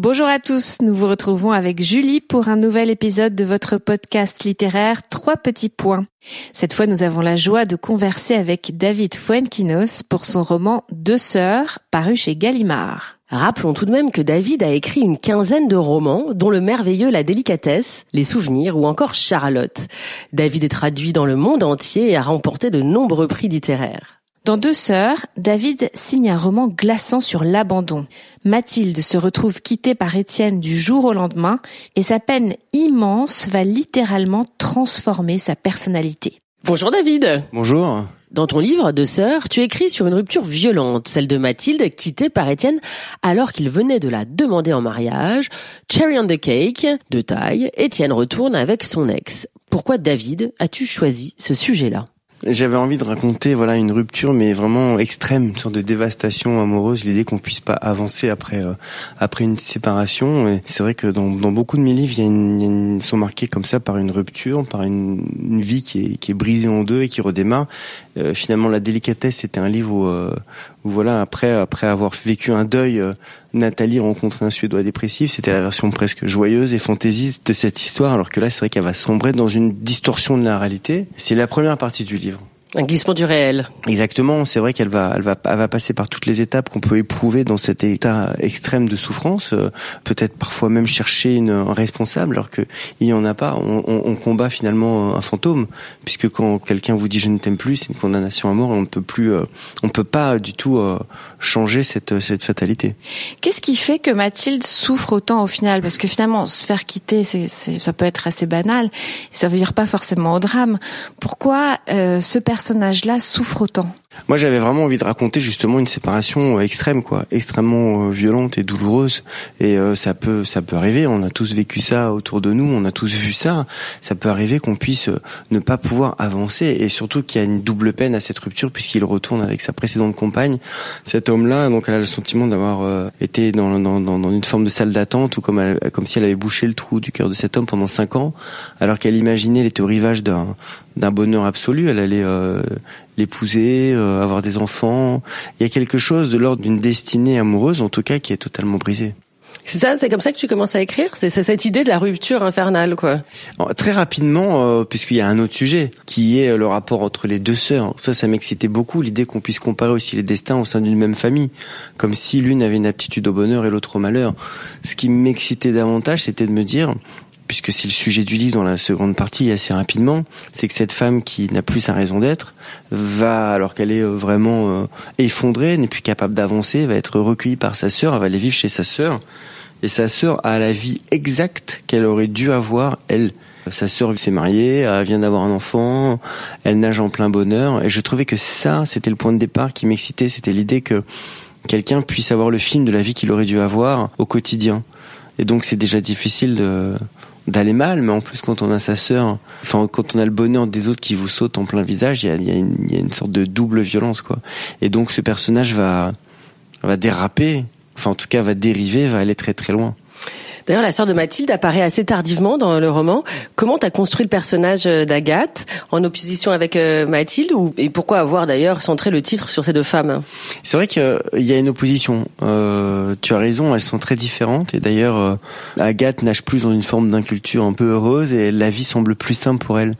Bonjour à tous, nous vous retrouvons avec Julie pour un nouvel épisode de votre podcast littéraire Trois petits points. Cette fois, nous avons la joie de converser avec David Fuenquinos pour son roman Deux sœurs, paru chez Gallimard. Rappelons tout de même que David a écrit une quinzaine de romans, dont le merveilleux La délicatesse, Les souvenirs ou encore Charlotte. David est traduit dans le monde entier et a remporté de nombreux prix littéraires. Dans Deux sœurs, David signe un roman glaçant sur l'abandon. Mathilde se retrouve quittée par Étienne du jour au lendemain et sa peine immense va littéralement transformer sa personnalité. Bonjour David. Bonjour. Dans ton livre Deux sœurs, tu écris sur une rupture violente, celle de Mathilde quittée par Étienne alors qu'il venait de la demander en mariage. Cherry on the cake, de taille, Étienne retourne avec son ex. Pourquoi David as-tu choisi ce sujet-là? J'avais envie de raconter voilà une rupture mais vraiment extrême, une sorte de dévastation amoureuse, l'idée qu'on puisse pas avancer après euh, après une séparation. C'est vrai que dans, dans beaucoup de mes livres, il y a une, une- sont marqués comme ça par une rupture, par une, une vie qui est, qui est brisée en deux et qui redémarre. Euh, finalement, la délicatesse, c'était un livre où, euh, où voilà après après avoir vécu un deuil, euh, Nathalie rencontre un Suédois dépressif. C'était la version presque joyeuse et fantaisiste de cette histoire, alors que là, c'est vrai qu'elle va sombrer dans une distorsion de la réalité. C'est la première partie du livre. Un glissement du réel. Exactement, c'est vrai qu'elle va, elle va, elle va passer par toutes les étapes qu'on peut éprouver dans cet état extrême de souffrance. euh, Peut-être parfois même chercher une, un responsable, alors que il y en a pas. On, on- on combat finalement un fantôme, puisque quand quelqu'un vous dit je ne t'aime plus, c'est une condamnation à mort. Et on ne peut plus, euh, on peut pas du tout euh, changer cette, cette fatalité. Qu'est-ce qui fait que Mathilde souffre autant au final? Parce que finalement, se faire quitter, c'est, c'est- ça peut être assez banal. Ça veut dire pas forcément au drame. Pourquoi euh, ce personnage-là souffre autant Moi, j'avais vraiment envie de raconter justement une séparation euh, extrême, quoi, extrêmement euh, violente et douloureuse. Et euh, ça peut, ça peut arriver. On a tous vécu ça autour de nous. On a tous vu ça. Ça peut arriver qu'on puisse euh, ne pas pouvoir avancer, et surtout qu'il y a une double peine à cette rupture puisqu'il retourne avec sa précédente compagne. Cet homme-là, donc, elle a le sentiment d'avoir euh, été dans, dans, dans, une forme de salle d'attente ou comme, elle- comme si elle avait bouché le trou du cœur de cet homme pendant cinq ans, alors qu'elle imaginait, était au rivage d'un d'un bonheur absolu. Elle allait euh, l'épouser, euh, avoir des enfants. Il y a quelque chose de l'ordre d'une destinée amoureuse, en tout cas, qui est totalement brisée. C'est ça, c'est comme ça que tu commences à écrire? C'est c'est cette idée de la rupture infernale, quoi. Alors, très rapidement, euh, puisqu'il y a un autre sujet, qui est euh, le rapport entre les deux sœurs. Ça, ça m'excitait beaucoup, l'idée qu'on puisse comparer aussi les destins au sein d'une même famille, comme si l'une avait une aptitude au bonheur et l'autre au malheur. Ce qui m'excitait davantage, c'était de me dire, puisque c'est le sujet du livre dans la seconde partie assez rapidement, c'est que cette femme qui n'a plus sa raison d'être va, alors qu'elle est euh, vraiment euh, effondrée, n'est plus capable d'avancer, va être recueillie par sa sœur, elle va aller vivre chez sa sœur, et sa sœur a la vie exacte qu'elle aurait dû avoir elle. Sa sœur s'est mariée, elle vient d'avoir un enfant, elle nage en plein bonheur, et je trouvais que ça, c'était le point de départ qui m'excitait, c'était l'idée que quelqu'un puisse avoir le film de la vie qu'il aurait dû avoir au quotidien. Et donc c'est déjà difficile de d'aller mal, mais en plus quand on a sa sœur, enfin quand on a le bonheur des autres qui vous sautent en plein visage, il y a, y a y a une sorte de double violence quoi. Et donc ce personnage va va déraper, enfin en tout cas va dériver, va aller très très loin. D'ailleurs, la sœur de Mathilde apparaît assez tardivement dans le roman. Comment t'as construit le personnage euh, d'Agathe en opposition avec euh, Mathilde ou, et pourquoi avoir d'ailleurs centré le titre sur ces deux femmes? C'est vrai qu'il y a une opposition. Euh, tu as raison, elles sont très différentes. Et d'ailleurs, euh, Agathe nage plus dans une forme d'inculture un peu heureuse et la vie semble plus simple pour elle.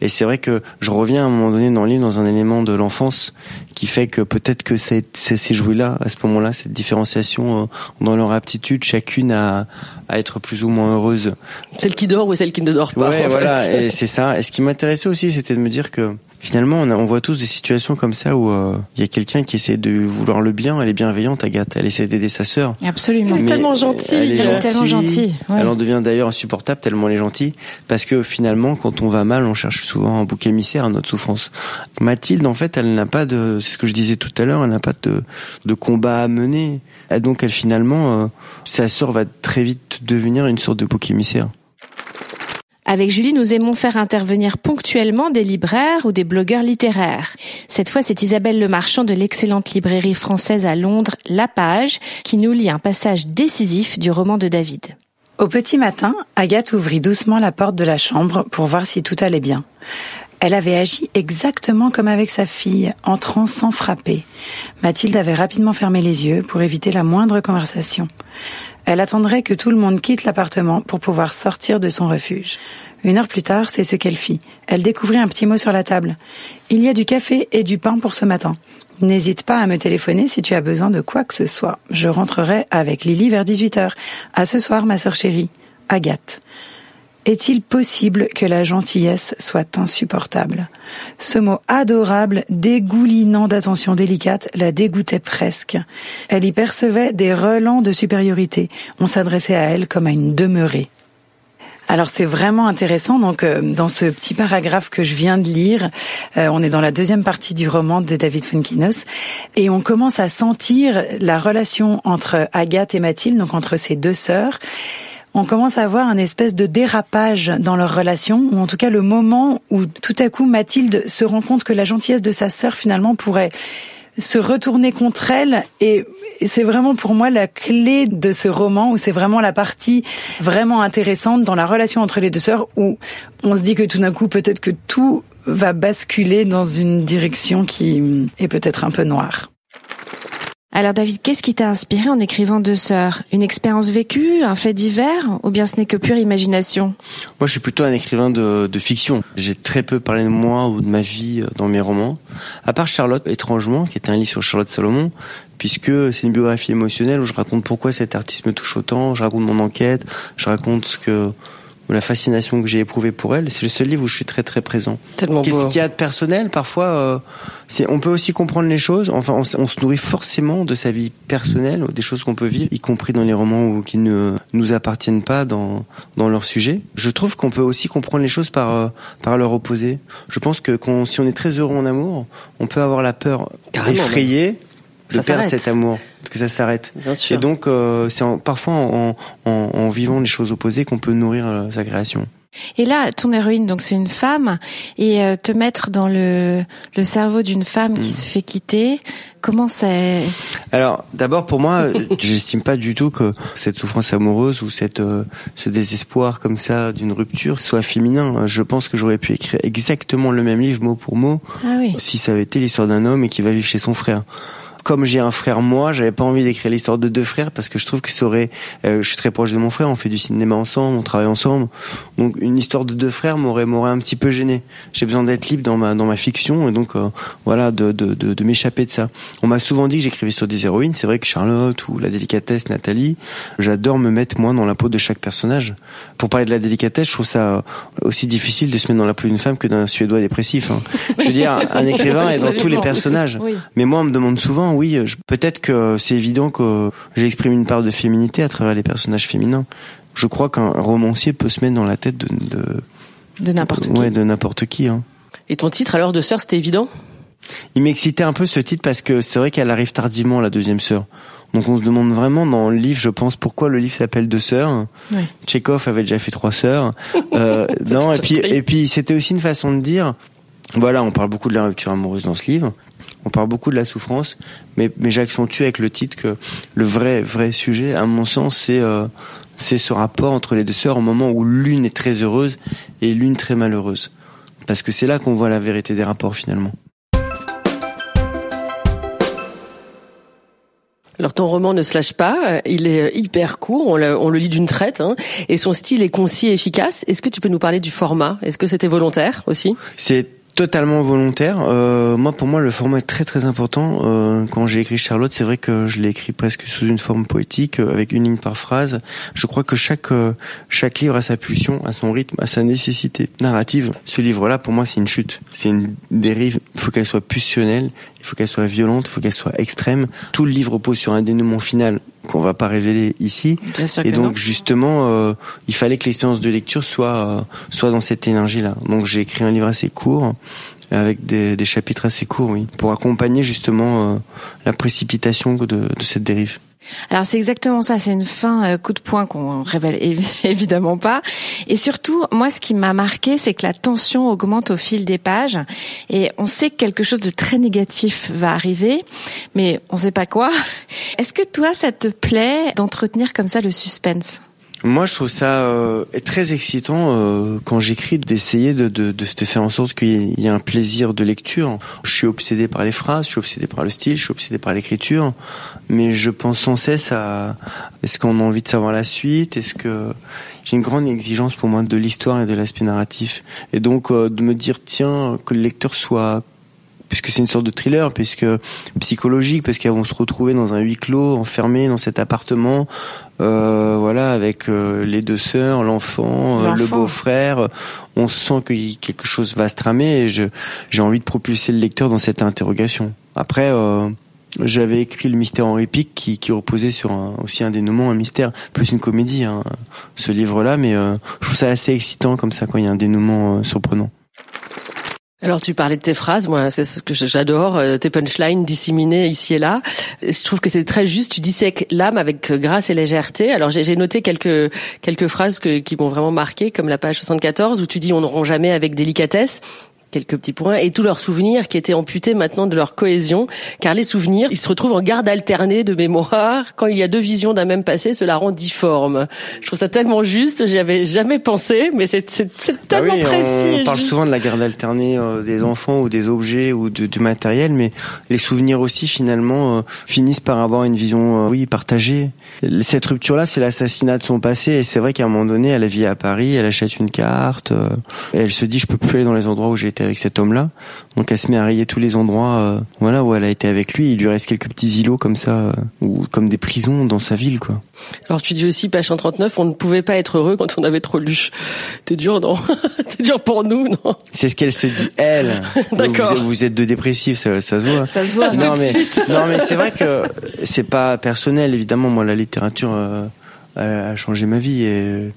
Et c'est vrai que je reviens à un moment donné dans le livre dans un élément de l'enfance qui fait que peut-être que c'est ces jouets-là, à ce moment-là, cette différenciation euh, dans leur aptitude, chacune à, à être plus ou moins heureuse. Celle qui dort ou celle qui ne dort pas Ouais, en voilà, et c'est ça. Et ce qui m'intéressait aussi, c'était de me dire que finalement, on, a, on voit tous des situations comme ça où euh, il y a quelqu'un qui essaie de vouloir le bien. Elle est bienveillante, Agathe. Elle essaie d'aider sa sœur. Absolument. Elle est tellement gentille. Elle est, Elle est tellement gentille, ouais. Elle en devient d'ailleurs insupportable tellement elle est gentille. Parce que finalement, quand on va mal, on cherche souvent un bouc émissaire à notre souffrance. Mathilde, en fait, elle n'a pas de, c'est ce que je disais tout à l'heure, elle n'a pas de, de combat à mener. Et donc, elle finalement, euh, sa sœur va très vite devenir une sorte de bouc émissaire. Avec Julie, nous aimons faire intervenir ponctuellement des libraires ou des blogueurs littéraires. Cette fois, c'est Isabelle Lemarchand de l'excellente librairie française à Londres, La Page, qui nous lit un passage décisif du roman de David. Au petit matin, Agathe ouvrit doucement la porte de la chambre pour voir si tout allait bien. Elle avait agi exactement comme avec sa fille, entrant sans frapper. Mathilde avait rapidement fermé les yeux pour éviter la moindre conversation. Elle attendrait que tout le monde quitte l'appartement pour pouvoir sortir de son refuge. Une heure plus tard, c'est ce qu'elle fit. Elle découvrit un petit mot sur la table. Il y a du café et du pain pour ce matin. N'hésite pas à me téléphoner si tu as besoin de quoi que ce soit. Je rentrerai avec Lily vers 18 heures. À ce soir, ma sœur chérie. Agathe. Est-il possible que la gentillesse soit insupportable? Ce mot adorable, dégoulinant d'attention délicate, la dégoûtait presque. Elle y percevait des relents de supériorité. On s'adressait à elle comme à une demeurée. Alors c'est vraiment intéressant. Donc euh, dans ce petit paragraphe que je viens de lire, euh, on est dans la deuxième partie du roman de David Funkinos et on commence à sentir la relation entre Agathe et Mathilde, donc entre ces deux sœurs on commence à avoir un espèce de dérapage dans leur relation, ou en tout cas le moment où tout à coup Mathilde se rend compte que la gentillesse de sa sœur finalement pourrait se retourner contre elle et c'est vraiment pour moi la clé de ce roman où c'est vraiment la partie vraiment intéressante dans la relation entre les deux sœurs où on se dit que tout d'un coup peut-être que tout va basculer dans une direction qui est peut-être un peu noire. Alors David, qu'est-ce qui t'a inspiré en écrivant Deux sœurs? Une expérience vécue, un fait divers, ou bien ce n'est que pure imagination? Moi, je suis plutôt un écrivain de, de fiction. J'ai très peu parlé de moi ou de ma vie euh, dans mes romans, à part Charlotte, étrangement, qui est un livre sur Charlotte Salomon, puisque c'est une biographie émotionnelle où je raconte pourquoi cet artiste me touche autant, je raconte mon enquête, je raconte ce que la fascination que j'ai éprouvée pour elle. C'est le seul livre où je suis très très présent. Qu'est-ce qu'il y a de personnel Parfois, euh, c'est, on peut aussi comprendre les choses. Enfin, on, se nourrit forcément de sa vie personnelle, des choses qu'on peut vivre, y compris dans les romans où, qui ne nous appartiennent pas dans dans leur sujet. Je trouve qu'on peut aussi comprendre les choses par euh, par leur opposé. Je pense que quand, si on est très heureux en amour, on peut avoir la peur effrayée de perdre cet amour, que ça s'arrête. Et donc, euh, c'est parfois en, en, en, vivant les choses opposées qu'on peut nourrir euh, sa création. Et là, ton héroïne, donc c'est une femme, et euh, te mettre dans le, le cerveau d'une femme qui hmm. se fait quitter, comment c'est Alors, d'abord pour moi, j'estime pas du tout que cette souffrance amoureuse ou cette ce désespoir comme ça d'une rupture soit féminin. Je pense que j'aurais pu écrire exactement le même livre mot pour mot ah oui. si ça avait été l'histoire d'un homme et qui va vivre chez son frère comme j'ai un frère moi, j'avais pas envie d'écrire l'histoire de deux frères parce que je trouve que ça aurait. Euh, je suis très proche de mon frère, on fait du cinéma ensemble, on travaille ensemble. Donc une histoire de deux frères m'aurait m'aurait un petit peu gêné. J'ai besoin d'être libre dans ma dans ma fiction et donc euh, voilà de de de, de m'échapper de ça. On m'a souvent dit que j'écrivais sur des héroïnes. C'est vrai que Charlotte ou la délicatesse Nathalie, j'adore me mettre moi dans la peau de chaque personnage. Pour parler de la délicatesse, je trouve ça aussi difficile de se mettre dans la peau d'une femme que d'un suédois dépressif. Hein. Je veux dire, un écrivain est dans tous les personnages. Mais moi, on me demande souvent oui, peut-être que c'est évident que j'exprime une part de féminité à travers les personnages féminins. Je crois qu'un romancier peut se mettre dans la tête de de, n'importe qui. Ouais, de n'importe qui. Hein. Et ton titre alors de sœur, c'était évident? Il m'excitait un peu ce titre parce que c'est vrai qu'elle arrive tardivement la deuxième sœur. Donc on se demande vraiment dans le livre, je pense, pourquoi le livre s'appelle Deux sœurs. Ouais. Tchekhov avait déjà fait trois sœurs. Euh, non, et puis et puis c'était aussi une façon de dire, voilà, on parle beaucoup de la rupture amoureuse dans ce livre, on parle beaucoup de la souffrance, mais, mais j'accentue avec le titre que le vrai, vrai sujet, à mon sens, c'est euh, c'est ce rapport entre les deux sœurs au moment où l'une est très heureuse et l'une très malheureuse. Parce que c'est là qu'on voit la vérité des rapports finalement. Alors ton roman ne se lâche pas, il est hyper court, on le, on le lit d'une traite, hein, et son style est concis et efficace. Est-ce que tu peux nous parler du format? Est-ce que c'était volontaire aussi? C'est totalement volontaire. Euh, moi, pour moi, le format est très très important. Euh, quand j'ai écrit Charlotte, c'est vrai que je l'ai écrit presque sous une forme poétique, euh, avec une ligne par phrase. Je crois que chaque euh, chaque livre a sa pulsion, a son rythme, a sa nécessité narrative. Ce livre-là, pour moi, c'est une chute, c'est une dérive. Il faut qu'elle soit pulsionnelle, il faut qu'elle soit violente, il faut qu'elle soit extrême. Tout le livre repose sur un dénouement final qu'on va pas révéler ici. et donc justement, euh, il fallait que l'expérience de lecture soit euh, soit dans cette énergie-là. Donc j'ai écrit un livre assez court avec des, des chapitres assez courts, oui, pour accompagner justement euh, la précipitation de, de cette dérive. Alors c'est exactement ça, c'est une fin euh, coup de poing qu'on révèle évidemment pas. Et surtout, moi ce qui m'a marqué, c'est que la tension augmente au fil des pages et on sait que quelque chose de très négatif va arriver, mais on sait pas quoi. Est-ce que toi ça te plaît d'entretenir comme ça le suspense? Moi, je trouve ça euh, très excitant euh, quand j'écris d'essayer de, de, de, faire en sorte qu'il y ait un plaisir de lecture. Je suis obsédé par les phrases, je suis obsédé par le style, je suis obsédé par l'écriture, mais je pense sans cesse à est-ce qu'on a envie de savoir la suite, est-ce que j'ai une grande exigence pour moi de l'histoire et de l'aspect narratif, et donc euh, de me dire tiens que le lecteur soit puisque c'est une sorte de thriller, puisque psychologique, parce qu'elles vont se retrouver dans un huis clos, enfermés dans cet appartement, euh, voilà, avec euh, les deux sœurs, l'enfant, euh, le beau-frère. On sent que quelque chose va se tramer et j'ai envie de propulser le lecteur dans cette interrogation. Après, euh, j'avais écrit le mystère Henri Pic qui, qui reposait sur un, aussi un dénouement, un mystère, plus une comédie, hein, ce livre-là, mais je trouve ça assez excitant comme ça quand il y a un dénouement surprenant. Alors tu parlais de tes phrases, moi c'est ce que j'adore, euh, tes punchlines disséminées ici et là. Je trouve que c'est très juste. Tu dissèques l'âme avec grâce et légèreté. Alors j'ai noté quelques quelques phrases qui m'ont vraiment marqué, comme la page 74 où tu dis on ne jamais avec délicatesse quelques petits points et tous leurs souvenirs qui étaient amputés maintenant de leur cohésion car les souvenirs ils se retrouvent en garde alternée de mémoire. Quand il y a deux visions d'un même passé cela rend difforme. Je trouve ça tellement juste j'y avais jamais pensé mais c'est c'est bah tellement précis on parle souvent de la garde alternée euh, des enfants ou des objets ou de, du matériel mais les souvenirs aussi finalement euh, finissent par avoir une vision euh, oui partagée. Cette rupture là c'est l'assassinat de son passé et c'est vrai qu'à un moment donné elle vit à Paris elle achète une carte et elle se dit je peux plus aller dans les endroits où j'ai été avec cet homme-là. Donc elle se met à rayer tous les endroits euh, voilà où elle a été avec lui. Il lui reste quelques petits îlots comme ça, euh, ou comme des prisons dans sa ville, quoi. Alors tu dis aussi, page 139, on ne pouvait pas être heureux quand on avait trop lu. T'es dur, non T'es dur pour nous, non? C'est ce qu'elle se dit, elle. D'accord. Vous, êtes deux dépressifs, ça, ça, se voit. Ça se voit. Non tout mais de suite. non mais c'est vrai que c'est pas personnel, évidemment. Moi, la littérature euh, a changé ma vie et,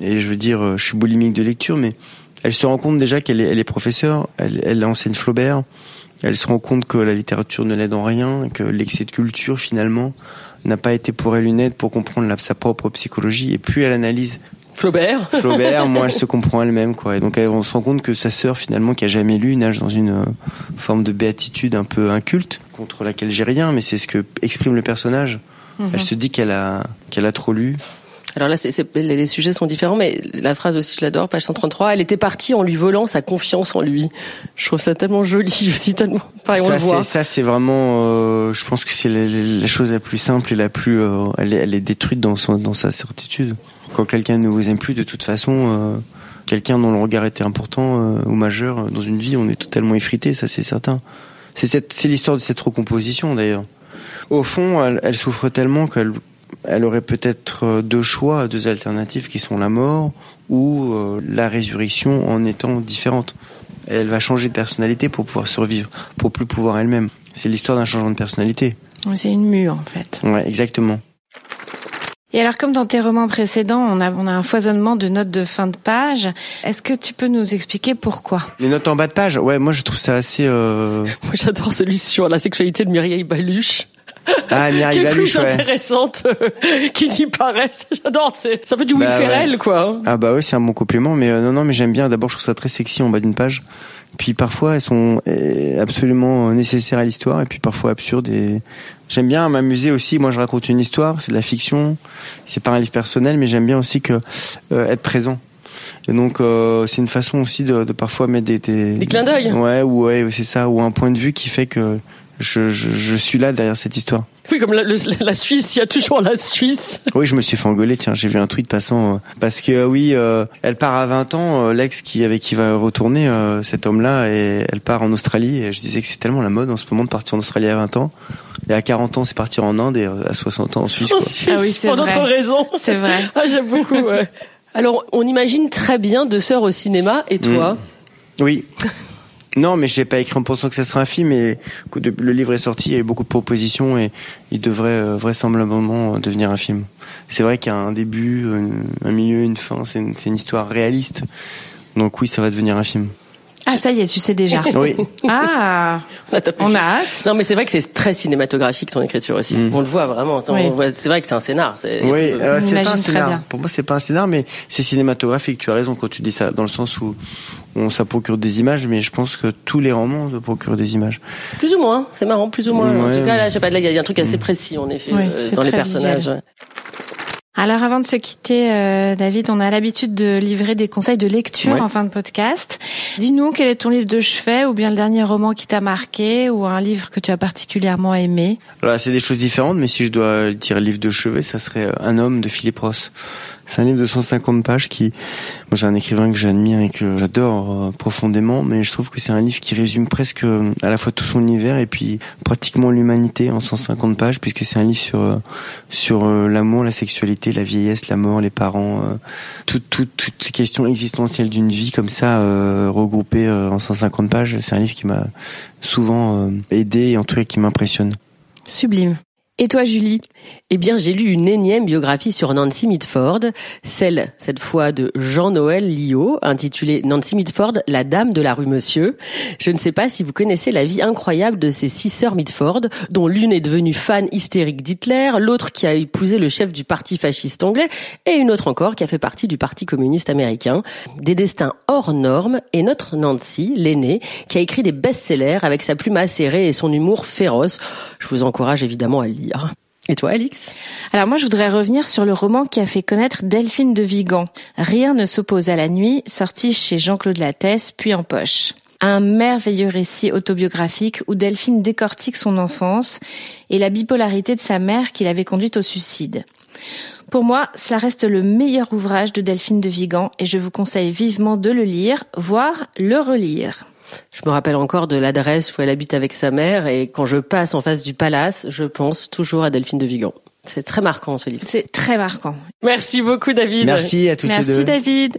et je veux dire, je suis boulimique de lecture, mais elle se rend compte déjà qu'elle est, elle est professeure, elle, elle enseigne Flaubert, elle se rend compte que la littérature ne l'aide en rien, que l'excès de culture finalement n'a pas été pour elle une aide pour comprendre la, sa propre psychologie. Et plus elle analyse Flaubert, Flaubert, moi elle se comprend elle-même quoi. Et donc elle, on se rend compte que sa sœur finalement qui a jamais lu nage dans une euh, forme de béatitude un peu inculte contre laquelle j'ai rien, mais c'est ce que exprime le personnage. Mhm. Elle se dit qu'elle a qu'elle a trop lu, alors là, c'est, les sujets sont différents, mais la phrase aussi, je l'adore, page 133. Elle était partie en lui volant sa confiance en lui. Je trouve ça tellement joli aussi, tellement. Pareil, on ça, le voit. ça, c'est vraiment. Euh, je pense que c'est la, la, chose la plus simple et la plus. Euh, elle, est, elle, est, détruite dans, son, dans sa certitude. Quand quelqu'un ne vous aime plus, de toute façon, euh, quelqu'un dont le regard était important euh, ou majeur dans une vie, on est totalement effrité. Ça, c'est certain. C'est, cette, c'est l'histoire de cette recomposition d'ailleurs. Au fond, elle, elle souffre tellement qu'elle elle aurait peut-être euh, deux choix, deux alternatives qui sont la mort ou euh, la résurrection en étant différente. Elle va changer de personnalité pour pouvoir survivre, pour plus pouvoir elle-même. C'est l'histoire d'un changement de personnalité. C'est une mue en fait. Ouais, exactement. Et alors, comme dans tes romans précédents, on a, on a un foisonnement de notes de fin de page. Est-ce que tu peux nous expliquer pourquoi? Les notes en bas de page, ouais, moi je trouve ça assez. Euh... Moi, j'adore celui sur la sexualité de Mireille Baluche. Ah, qui est plus ouais. intéressante euh, qu'il n'y. J'adore, ça fait du Will bah, Ferrell ouais. quoi. Ah bah oui, c'est un bon complément, mais euh, non non, mais j'aime bien. D'abord, je trouve ça très sexy en bas d'une page. Puis parfois, elles sont euh, absolument nécessaires à l'histoire, et puis parfois absurdes. Et j'aime bien m'amuser aussi. Moi, je raconte une histoire, c'est de la fiction. C'est pas un livre personnel, mais j'aime bien aussi que euh, être présent. Et donc euh, c'est une façon aussi de, de parfois mettre des, des, des clins d'œil. Ouais, ou ouais, c'est ça, ou un point de vue qui fait que je, je, je, suis là derrière cette histoire. Oui, comme la, le, la Suisse, il y a toujours la Suisse. Oui, je me suis fait engueuler, tiens, j'ai vu un tweet passant, euh, parce que euh, oui, euh, elle part à 20 ans, euh, l'ex qui avec qui va retourner, euh, cet homme-là, et elle part en Australie, et je disais que c'est tellement la mode en ce moment de partir en Australie à 20 ans, et à 40 ans c'est partir en Inde, et à 60 ans en Suisse. En Quoi. Suisse, Ah oui, c'est pour d'autres raisons. C'est vrai. Ah, j'aime beaucoup, ouais. Alors, on imagine très bien deux sœurs au cinéma, et toi? Oui. Non, mais je l'ai pas écrit en pensant que ça serait un film. Et le livre est sorti, il y a eu beaucoup de propositions et il devrait euh, vraisemblablement devenir un film. C'est vrai qu'il y a un début, un milieu, une fin. C'est une, une, histoire réaliste. Donc oui, ça va devenir un film. Ah, ça y est, tu sais déjà. Oui. Ah, on a hâte. Non, mais c'est vrai que c'est très cinématographique ton écriture aussi. Mm. On le voit vraiment. Oui. C'est vrai que c'est un scénar. C'est Oui, euh, c'est pas un scénar. Pour moi, c'est pas un scénar, mais c'est cinématographique. Tu as raison quand tu dis ça, dans le sens où on, ça procure des images, mais je pense que tous les romans te procurent des images. plus ou moins. C'est marrant, plus ou moins. en Ouais. tout cas, là, je sais pas, là, il y a un truc assez précis en effet Oui, euh, dans les personnages. visuel. Alors avant de se quitter, euh, David, on a l'habitude de livrer des conseils de lecture Ouais. en fin de podcast. Dis-nous quel est ton livre de chevet ou bien le dernier roman qui t'a marqué ou un livre que tu as particulièrement aimé? Voilà, c'est des choses différentes, mais si je dois dire livre de chevet, ça serait euh, Un homme de Philippe Ross. C'est un livre de 150 pages qui, moi j'ai un écrivain que j'admire et que j'adore euh, profondément, mais je trouve que c'est un livre qui résume presque euh, à la fois tout son univers et puis pratiquement l'humanité en 150 pages, puisque c'est un livre sur euh, sur l'amour, la sexualité, la vieillesse, la mort, les parents, euh, toutes toutes toutes les questions existentielles d'une vie comme ça regroupées en 150 pages. C'est un livre qui m'a souvent aidé et en tout cas qui m'impressionne. Sublime. Et toi, Julie? Eh bien, j'ai lu une énième biographie sur Nancy Mitford, celle, cette fois, de Jean-Noël Lio, intitulée Nancy Mitford, la dame de la rue Monsieur. Je ne sais pas si vous connaissez la vie incroyable de ces six sœurs Mitford, dont l'une est devenue fan hystérique d'Hitler, l'autre qui a épousé le chef du parti fasciste anglais, et une autre encore qui a fait partie du parti communiste américain. Des destins hors normes, et notre Nancy, l'aînée, qui a écrit des best-sellers avec sa plume acérée et son humour féroce. Je vous encourage évidemment à lire. Et toi, Alix? Alors moi, je voudrais revenir sur le roman qui a fait connaître Delphine de Vigan. Rien ne s'oppose à la nuit, sorti chez Jean-Claude Lattès, puis en poche. Un merveilleux récit autobiographique où Delphine décortique son enfance et la bipolarité de sa mère qui l'avait conduite au suicide. Pour moi, cela reste le meilleur ouvrage de Delphine de Vigan et je vous conseille vivement de le lire, voire le relire. Je me rappelle encore de l'adresse où elle habite avec sa mère et quand je passe en face du palace, je pense toujours à Delphine de Vigan. C'est très marquant ce livre. C'est très marquant. Merci beaucoup David. Merci à toutes les deux. Merci David.